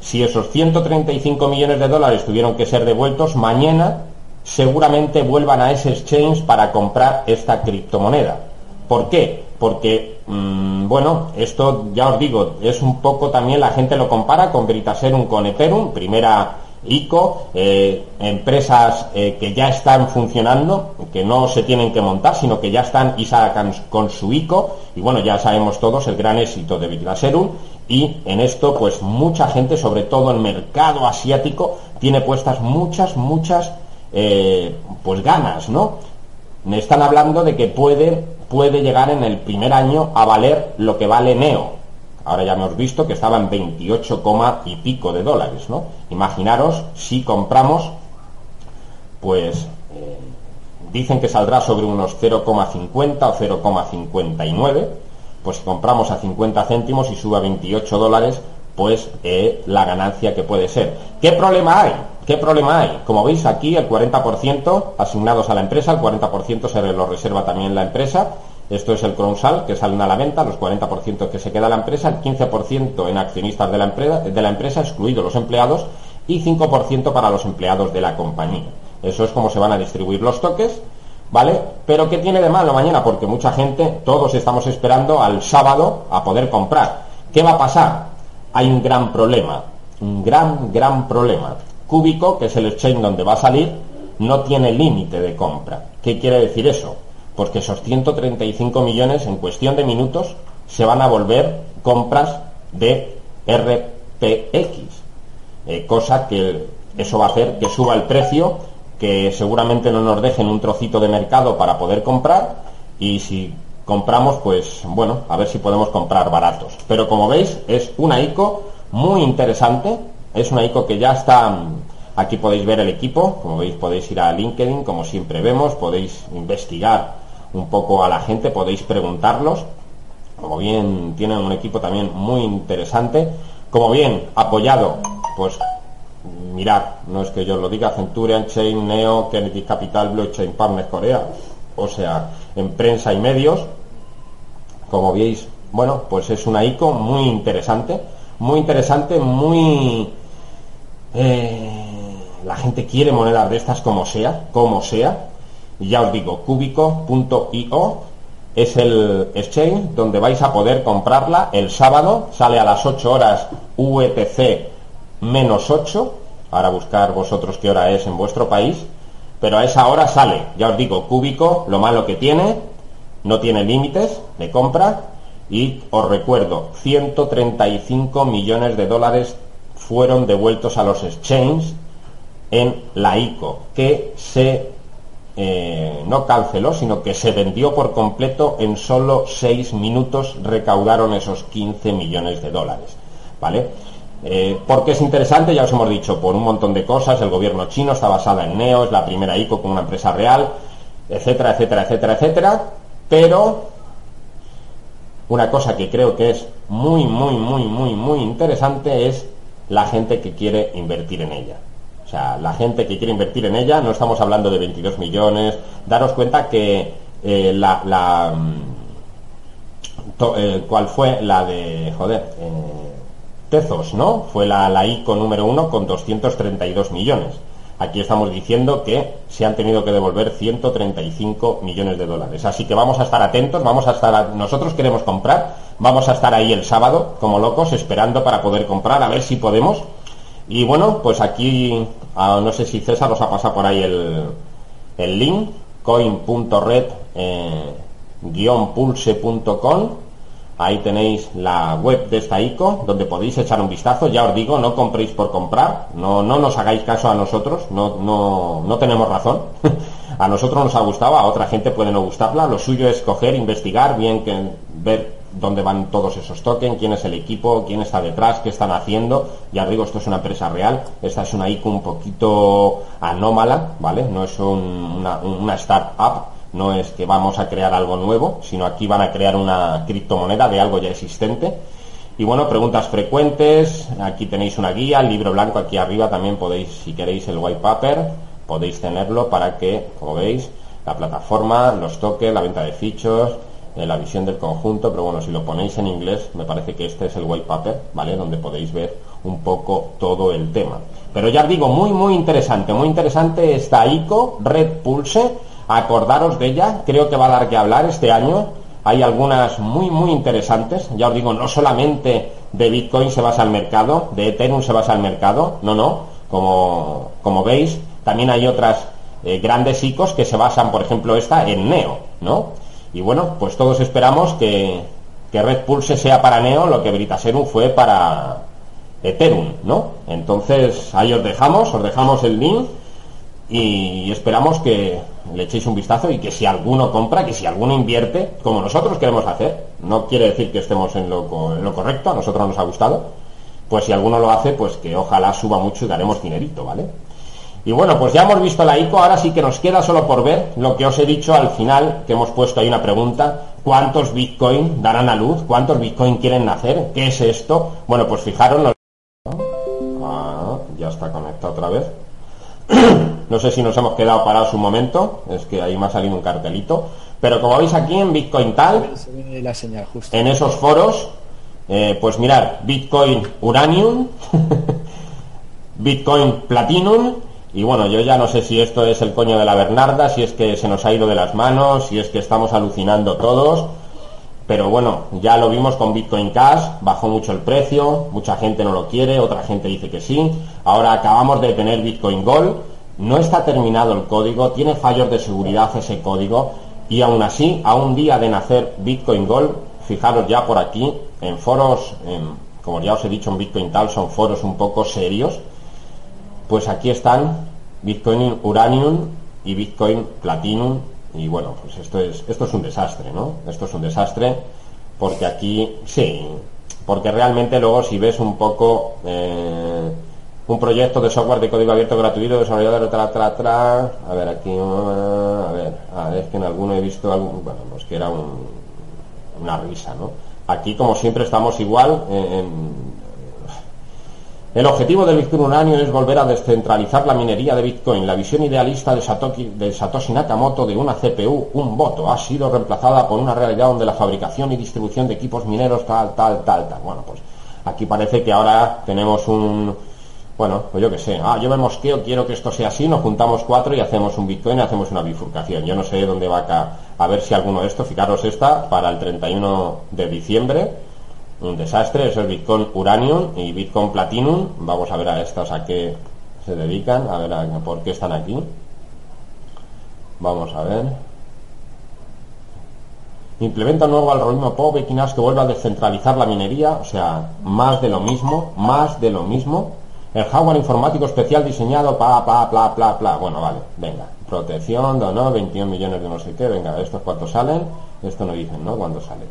F: si esos 135 millones de dólares tuvieron que ser devueltos, mañana seguramente vuelvan a ese exchange para comprar esta criptomoneda. ¿Por qué? Porque, mm, bueno, esto ya os digo, es un poco también la gente lo compara con Veritaserum, con Ethereum, primera ICO, eh, empresas eh, que ya están funcionando, que no se tienen que montar, sino que ya están y sacan con su ICO, y bueno, ya sabemos todos el gran éxito de Veritaserum, y en esto pues mucha gente, sobre todo el mercado asiático, tiene puestas muchas, muchas eh, pues ganas, ¿no? Me están hablando de que puede, puede llegar en el primer año a valer lo que vale Neo. Ahora ya hemos visto que estaba en 28, y pico de dólares, ¿no? Imaginaros si compramos, pues eh, dicen que saldrá sobre unos 0,50 o 0,59 pues compramos a 50 céntimos y sube a 28 dólares, pues eh, la ganancia que puede ser. ¿Qué problema hay? ¿Qué problema hay? Como veis aquí, el 40% asignados a la empresa, el 40% se lo reserva también la empresa. Esto es el crownsal que salen a la venta, los 40% que se queda la empresa, el 15% en accionistas de la, empresa, de la empresa, excluidos los empleados, y 5% para los empleados de la compañía. Eso es como se van a distribuir los toques ¿vale? Pero ¿qué tiene de malo mañana? Porque mucha gente, todos estamos esperando al sábado a poder comprar. ¿Qué va a pasar? Hay un gran problema, un gran, gran problema. Cúbico, que es el exchange donde va a salir, no tiene límite de compra. ¿Qué quiere decir eso? Pues que esos 135 millones en cuestión de minutos se van a volver compras de RPX, eh, cosa que eso va a hacer que suba el precio que seguramente no nos dejen un trocito de mercado para poder comprar y si compramos, pues bueno, a ver si podemos comprar baratos. Pero como veis, es una ICO muy interesante, es una ICO que ya está, mm, aquí podéis ver el equipo, como veis podéis ir a LinkedIn, como siempre vemos, podéis investigar un poco a la gente, podéis preguntarlos, como bien tienen un equipo también muy interesante, como bien apoyado, pues mirad, no es que yo lo diga, Centurion, Chain, Neo, Kennedy Capital, Blockchain Partners Corea, o sea, en prensa y medios, como veis, bueno, pues es una ICO muy interesante, muy interesante, muy... Eh, la gente quiere monedas de estas como sea, como sea. Y ya os digo, cubico.io es el exchange donde vais a poder comprarla el sábado, sale a las 8 horas UETC menos 8, para buscar vosotros qué hora es en vuestro país, pero a esa hora sale, ya os digo, cúbico, lo malo que tiene, no tiene límites de compra y os recuerdo, 135 millones de dólares fueron devueltos a los exchanges en la ICO, que se eh, no canceló, sino que se vendió por completo en solo 6 minutos, recaudaron esos 15 millones de dólares. ¿Vale? Eh, porque es interesante, ya os hemos dicho, por un montón de cosas, el gobierno chino está basada en Neo, es la primera ICO con una empresa real, etcétera, etcétera, etcétera, etcétera, pero una cosa que creo que es muy, muy, muy, muy, muy interesante es la gente que quiere invertir en ella. O sea, la gente que quiere invertir en ella, no estamos hablando de 22 millones, daros cuenta que eh, la, la mm, eh, ¿cuál fue la de, joder, Tezos, ¿no? Fue la, ICO número uno con 232 millones. Aquí estamos diciendo que se han tenido que devolver 135 millones de dólares. Así que vamos a estar atentos, vamos a estar, nosotros queremos comprar, vamos a estar ahí el sábado como locos esperando para poder comprar, a ver si podemos. Y bueno, pues aquí, no sé si César os ha pasado por ahí el, el link, coin.red eh, pulse.com Ahí tenéis la web de esta ICO, donde podéis echar un vistazo. Ya os digo, no compréis por comprar, no, no nos hagáis caso a nosotros, no, no, no tenemos razón. <laughs> a nosotros nos ha gustado, a otra gente puede no gustarla. Lo suyo es coger, investigar, bien que ver dónde van todos esos tokens, quién es el equipo, quién está detrás, qué están haciendo. Ya os digo, esto es una empresa real. Esta es una ICO un poquito anómala, ¿vale? No es una, una startup no es que vamos a crear algo nuevo, sino aquí van a crear una criptomoneda de algo ya existente. Y bueno, preguntas frecuentes, aquí tenéis una guía, el libro blanco aquí arriba también podéis, si queréis el white paper, podéis tenerlo para que, como veis, la plataforma, los toques, la venta de fichos, eh, la visión del conjunto, pero bueno, si lo ponéis en inglés, me parece que este es el white paper, ¿vale? Donde podéis ver un poco todo el tema. Pero ya os digo, muy, muy interesante, muy interesante esta ICO, Red Pulse, Acordaros de ella, creo que va a dar que hablar este año. Hay algunas muy, muy interesantes. Ya os digo, no solamente de Bitcoin se basa el mercado, de Ethereum se basa el mercado, no, no. Como, como veis, también hay otras eh, grandes ICOs que se basan, por ejemplo, esta en Neo, ¿no? Y bueno, pues todos esperamos que, que Red Pulse sea para Neo lo que Britaserum fue para Ethereum, ¿no? Entonces, ahí os dejamos, os dejamos el link y esperamos que le echéis un vistazo y que si alguno compra, que si alguno invierte, como nosotros queremos hacer, no quiere decir que estemos en lo, en lo correcto, a nosotros nos ha gustado, pues si alguno lo hace, pues que ojalá suba mucho y daremos dinerito, ¿vale? Y bueno, pues ya hemos visto la ICO, ahora sí que nos queda solo por ver lo que os he dicho al final, que hemos puesto ahí una pregunta, ¿cuántos Bitcoin darán a luz? ¿Cuántos Bitcoin quieren nacer? ¿Qué es esto? Bueno, pues fijaros... Ah, ya está conectado otra vez. <clears throat> No sé si nos hemos quedado parados un momento, es que ahí me ha salido un cartelito. Pero como veis aquí en Bitcoin Tal, en esos foros, eh, pues mirar, Bitcoin Uranium, <laughs> Bitcoin Platinum, y bueno, yo ya no sé si esto es el coño de la Bernarda, si es que se nos ha ido de las manos, si es que estamos alucinando todos. Pero bueno, ya lo vimos con Bitcoin Cash, bajó mucho el precio, mucha gente no lo quiere, otra gente dice que sí. Ahora acabamos de tener Bitcoin Gold, no está terminado el código, tiene fallos de seguridad ese código y aún así, a un día de nacer Bitcoin Gold, fijaros ya por aquí, en foros, como ya os he dicho en Bitcoin Tal, son foros un poco serios, pues aquí están Bitcoin Uranium y Bitcoin Platinum Y bueno, pues esto es, esto es un desastre, ¿no? Esto es un desastre porque aquí, sí, porque realmente luego si ves un poco eh, un proyecto de software de código abierto gratuito desarrollado de tra, tra, tra, a ver aquí, uh, a ver, a ver, es que en alguno he visto algún, bueno, pues que era un, una risa, ¿no? Aquí como siempre estamos igual el objetivo del Bitcoin Uranio es volver a descentralizar la minería de Bitcoin. La visión idealista de Satoshi, de Satoshi, Nakamoto de una CPU, un voto, ha sido reemplazada por una realidad donde la fabricación y distribución de equipos mineros tal, tal, tal, tal. Bueno, pues aquí parece que ahora tenemos un... Bueno, pues yo qué sé. Ah, yo me mosqueo, quiero que esto sea así, nos juntamos cuatro y hacemos un Bitcoin hacemos una bifurcación. Yo no sé dónde va a, a ver si alguno de estos, fijaros esta, para el 31 de diciembre un desastre, es Bitcoin Uranium y Bitcoin Platinum. Vamos a ver a estos a qué se dedican, a ver a, por qué están aquí. Vamos a ver. Implementa un nuevo algoritmo POP que vuelva a descentralizar la minería, o sea, más de lo mismo, más de lo mismo. El hardware informático especial diseñado pa, pa, pla, pla, pla. Bueno, vale, venga. Protección, no, 21 millones de no sé qué, venga, estos cuántos salen, esto no dicen, ¿no? Cuándo salen.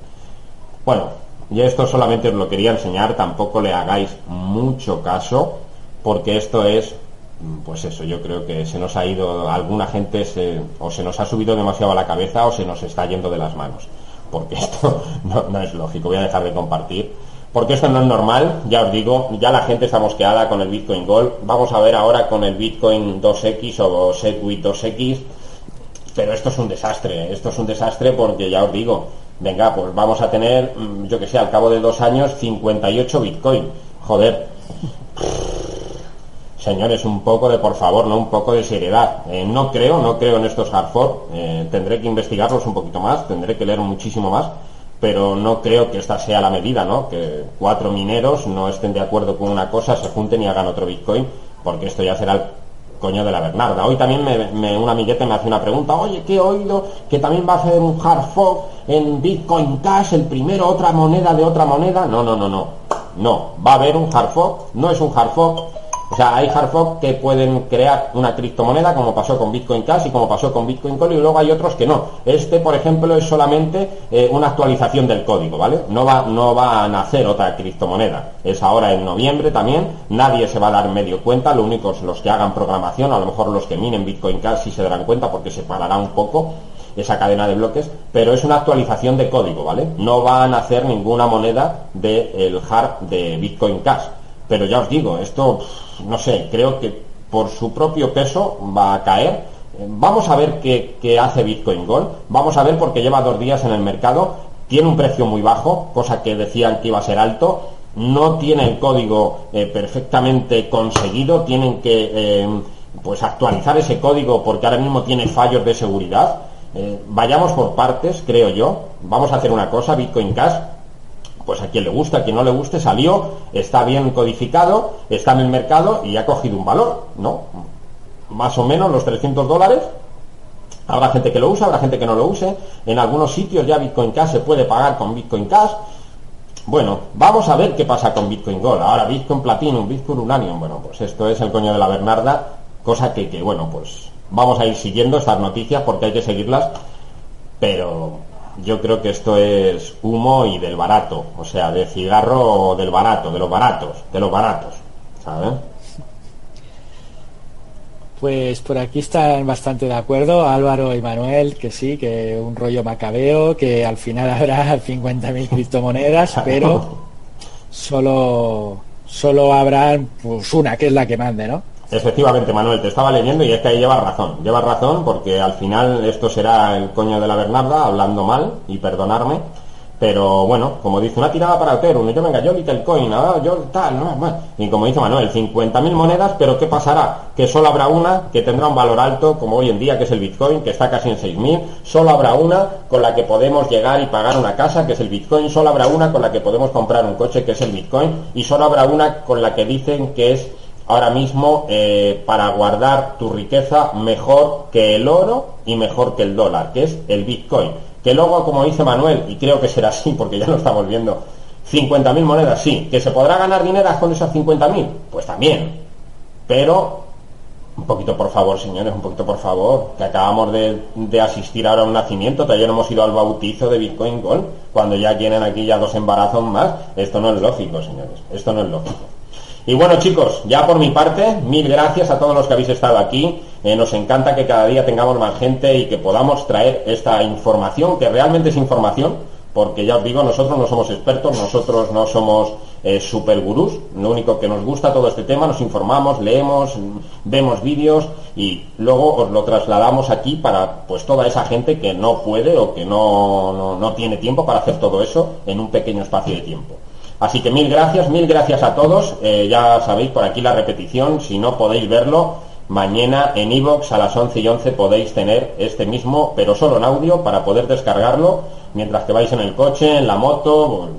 F: Bueno, y esto solamente os lo quería enseñar, tampoco le hagáis mucho caso, porque esto es, pues eso, yo creo que se nos ha ido, alguna gente se, o se nos ha subido demasiado a la cabeza o se nos está yendo de las manos, porque <laughs> esto no, no es lógico, voy a dejar de compartir, porque esto no es normal, ya os digo, ya la gente está mosqueada con el Bitcoin Gold, vamos a ver ahora con el Bitcoin 2X o Segwit 2X, pero esto es un desastre, esto es un desastre porque ya os digo, venga, pues vamos a tener, mm, yo que sé, al cabo de dos años, 58 Bitcoin. Joder. Señores, un poco de, por favor, ¿no? Un poco de seriedad. Eh, no creo, no creo en estos hard eh, tendré que investigarlos un poquito más, tendré que leer muchísimo más, pero no creo que esta sea la medida, ¿no? Que cuatro mineros no estén de acuerdo con una cosa, se junten y hagan otro Bitcoin, porque esto ya será el coño de la Bernarda. Hoy también me, un amiguete me hace una pregunta, oye, que he oído que también va a hacer un hard fork en Bitcoin Cash, el primero otra moneda de otra moneda. No, no, no, no. No, va a haber un hard fork, no es un hard fork, o sea, hay hard fork que pueden crear una criptomoneda, como pasó con Bitcoin Cash y como pasó con Bitcoin Core, y luego hay otros que no. Este, por ejemplo, es solamente eh, una actualización del código, ¿vale? No va, no va a nacer otra criptomoneda. Es ahora en noviembre también. Nadie se va a dar medio cuenta. Lo único es los que hagan programación, a lo mejor los que minen Bitcoin Cash sí se darán cuenta porque se parará un poco esa cadena de bloques, pero es una actualización de código, ¿vale? No va a nacer ninguna moneda del hard de Bitcoin Cash. Pero ya os digo, esto no sé, creo que por su propio peso va a caer. Vamos a ver qué, hace Bitcoin Gold. Vamos a ver porque lleva dos días en el mercado. Tiene un precio muy bajo, cosa que decían que iba a ser alto. No tiene el código eh, perfectamente conseguido. Tienen que eh, pues actualizar ese código porque ahora mismo tiene fallos de seguridad. Eh, vayamos por partes, creo yo. Vamos a hacer una cosa, Bitcoin Cash pues a quien le gusta, a quien no le guste, salió, está bien codificado, está en el mercado y ha cogido un valor, ¿no? Más o menos los 300 dólares. Habrá gente que lo usa, habrá gente que no lo use. En algunos sitios ya Bitcoin Cash se puede pagar con Bitcoin Cash. Bueno, vamos a ver qué pasa con Bitcoin Gold. Ahora Bitcoin Platinum, Bitcoin Uranium. Bueno, pues esto es el coño de la Bernarda. Cosa que, que bueno, pues vamos a ir siguiendo estas noticias porque hay que seguirlas. Pero yo creo que esto es humo y del barato, o sea, de cigarro del barato, de los baratos, de los baratos, ¿sabes?
B: Pues por aquí están bastante de acuerdo Álvaro y Manuel, que sí, que un rollo macabeo, que al final habrá <laughs> 50.000 criptomonedas, pero solo, solo habrá pues una, que es la que mande, ¿no?
F: Efectivamente, Manuel, te estaba leyendo y es que ahí llevas razón. Llevas razón porque al final esto será el coño de la Bernarda hablando mal y perdonarme. Pero bueno, como dice, una tirada para Ethereum, yo venga, yo Little Coin, ah, yo tal, no, y como dice Manuel, 50.000 monedas, pero ¿qué pasará? Que solo habrá una que tendrá un valor alto, como hoy en día, que es el Bitcoin, que está casi en 6.000, solo habrá una con la que podemos llegar y pagar una casa, que es el Bitcoin, solo habrá una con la que podemos comprar un coche, que es el Bitcoin, y solo habrá una con la que dicen que es ahora mismo eh, para guardar tu riqueza mejor que el oro y mejor que el dólar, que es el Bitcoin. Que luego, como dice Manuel, y creo que será así <laughs> porque ya lo estamos viendo, 50.000 monedas, sí. ¿Que se podrá ganar dinero con esas 50.000? Pues también. Pero Un poquito por favor, señores, un poquito por favor, que acabamos de, asistir ahora a un nacimiento, todavía no hemos ido al bautizo de Bitcoin Gold, cuando ya tienen aquí ya dos embarazos más. Esto no es lógico, señores, esto no es lógico. Y bueno chicos, ya por mi parte, mil gracias a todos los que habéis estado aquí. Eh, nos encanta que cada día tengamos más gente y que podamos traer esta información, que realmente es información, porque ya os digo, nosotros no somos expertos, nosotros no somos eh, super gurús, lo único que nos gusta todo este tema, nos informamos, leemos, vemos vídeos y luego os lo trasladamos aquí para pues toda esa gente que no puede o que no, no, no tiene tiempo para hacer todo eso en un pequeño espacio de tiempo. Así que mil gracias, mil gracias a todos. Eh, ya sabéis por aquí la repetición, si no podéis verlo, mañana en iVoox a las 11 y 11 podéis tener este mismo, pero solo en audio, para poder descargarlo mientras que vais en el coche, en la moto,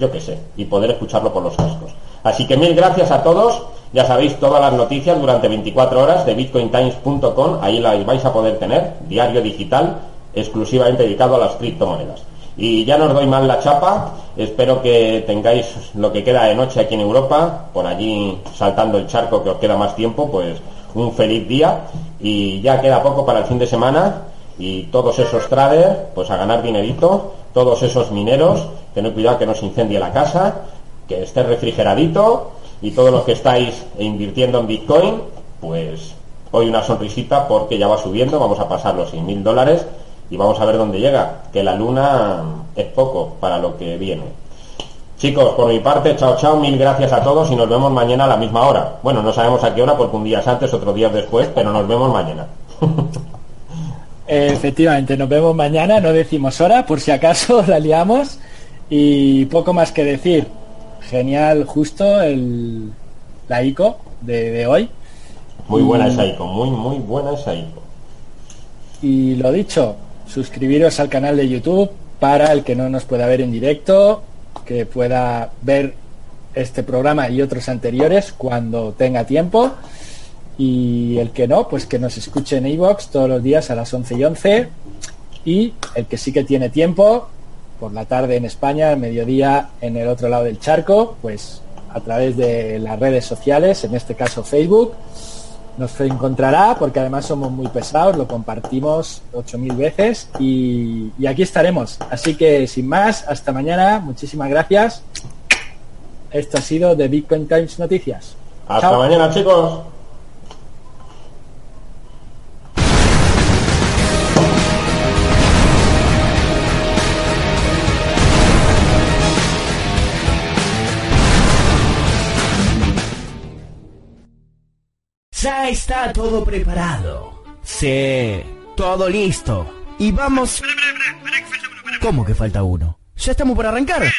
F: yo qué sé, y poder escucharlo por los cascos. Así que mil gracias a todos. Ya sabéis todas las noticias durante 24 horas de bitcointimes.com, ahí las vais a poder tener, diario digital, exclusivamente dedicado a las criptomonedas. Y ya no os doy más la chapa, espero que tengáis lo que queda de noche aquí en Europa, por allí saltando el charco que os queda más tiempo, pues un feliz día. Y ya queda poco para el fin de semana. Y todos esos traders pues a ganar dinerito, todos esos mineros, tened cuidado que no se incendie la casa, que esté refrigeradito. Y todos los que estáis invirtiendo en Bitcoin, pues hoy una sonrisita porque ya va subiendo, vamos a pasar los 6.000 dólares y vamos a ver dónde llega, que la luna es poco para lo que viene. Chicos, por mi parte, chao chao, mil gracias a todos y nos vemos mañana a la misma hora. Bueno, no sabemos a qué hora porque un día es antes, otro día después, pero nos vemos mañana. <laughs> <laughs>
B: Efectivamente, nos vemos mañana, no decimos hora, por si acaso <laughs> la liamos. Y poco más que decir. Genial, justo el, la ICO de, de hoy.
F: Muy buena esa ICO, muy, muy buena esa ICO.
B: Y lo dicho, suscribiros al canal de YouTube para el que no nos pueda ver en directo, que pueda ver este programa y otros anteriores cuando tenga tiempo. Y el que no, pues que nos escuche en iVoox todos los días a las 11 y 11. Y el que sí que tiene tiempo, por la tarde en España, al mediodía en el otro lado del charco, pues a través de las redes sociales, en este caso Facebook, nos encontrará porque además somos muy pesados, lo compartimos 8.000 veces y, y aquí estaremos. Así que sin más, hasta mañana, muchísimas gracias. Esto ha sido de Bitcoin Times Noticias.
F: Hasta
B: Chao.
F: mañana, chicos.
A: Ya está todo preparado. Sí, todo listo. Y vamos... ¿Cómo que falta uno? ¿Ya estamos por arrancar?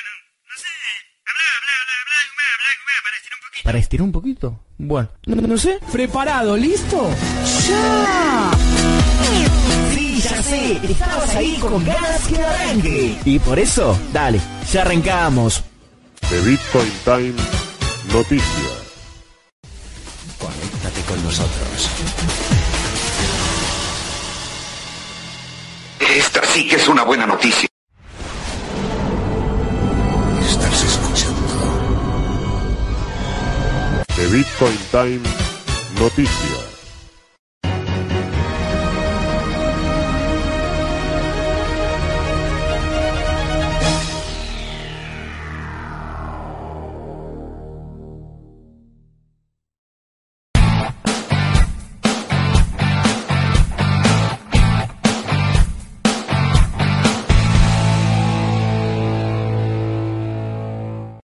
A: ¿Para estirar un poquito? Bueno, no, no sé.
G: ¿Preparado? ¿Listo?
A: Sí, ya sé. Estabas ahí con ganas que arranque. Y por eso, dale, ya arrancamos.
C: The Bitcoin Time Noticias.
D: Con nosotros.
E: Esta sí que es una buena noticia.
D: Estás escuchando
C: The Bitcoin Time Noticias.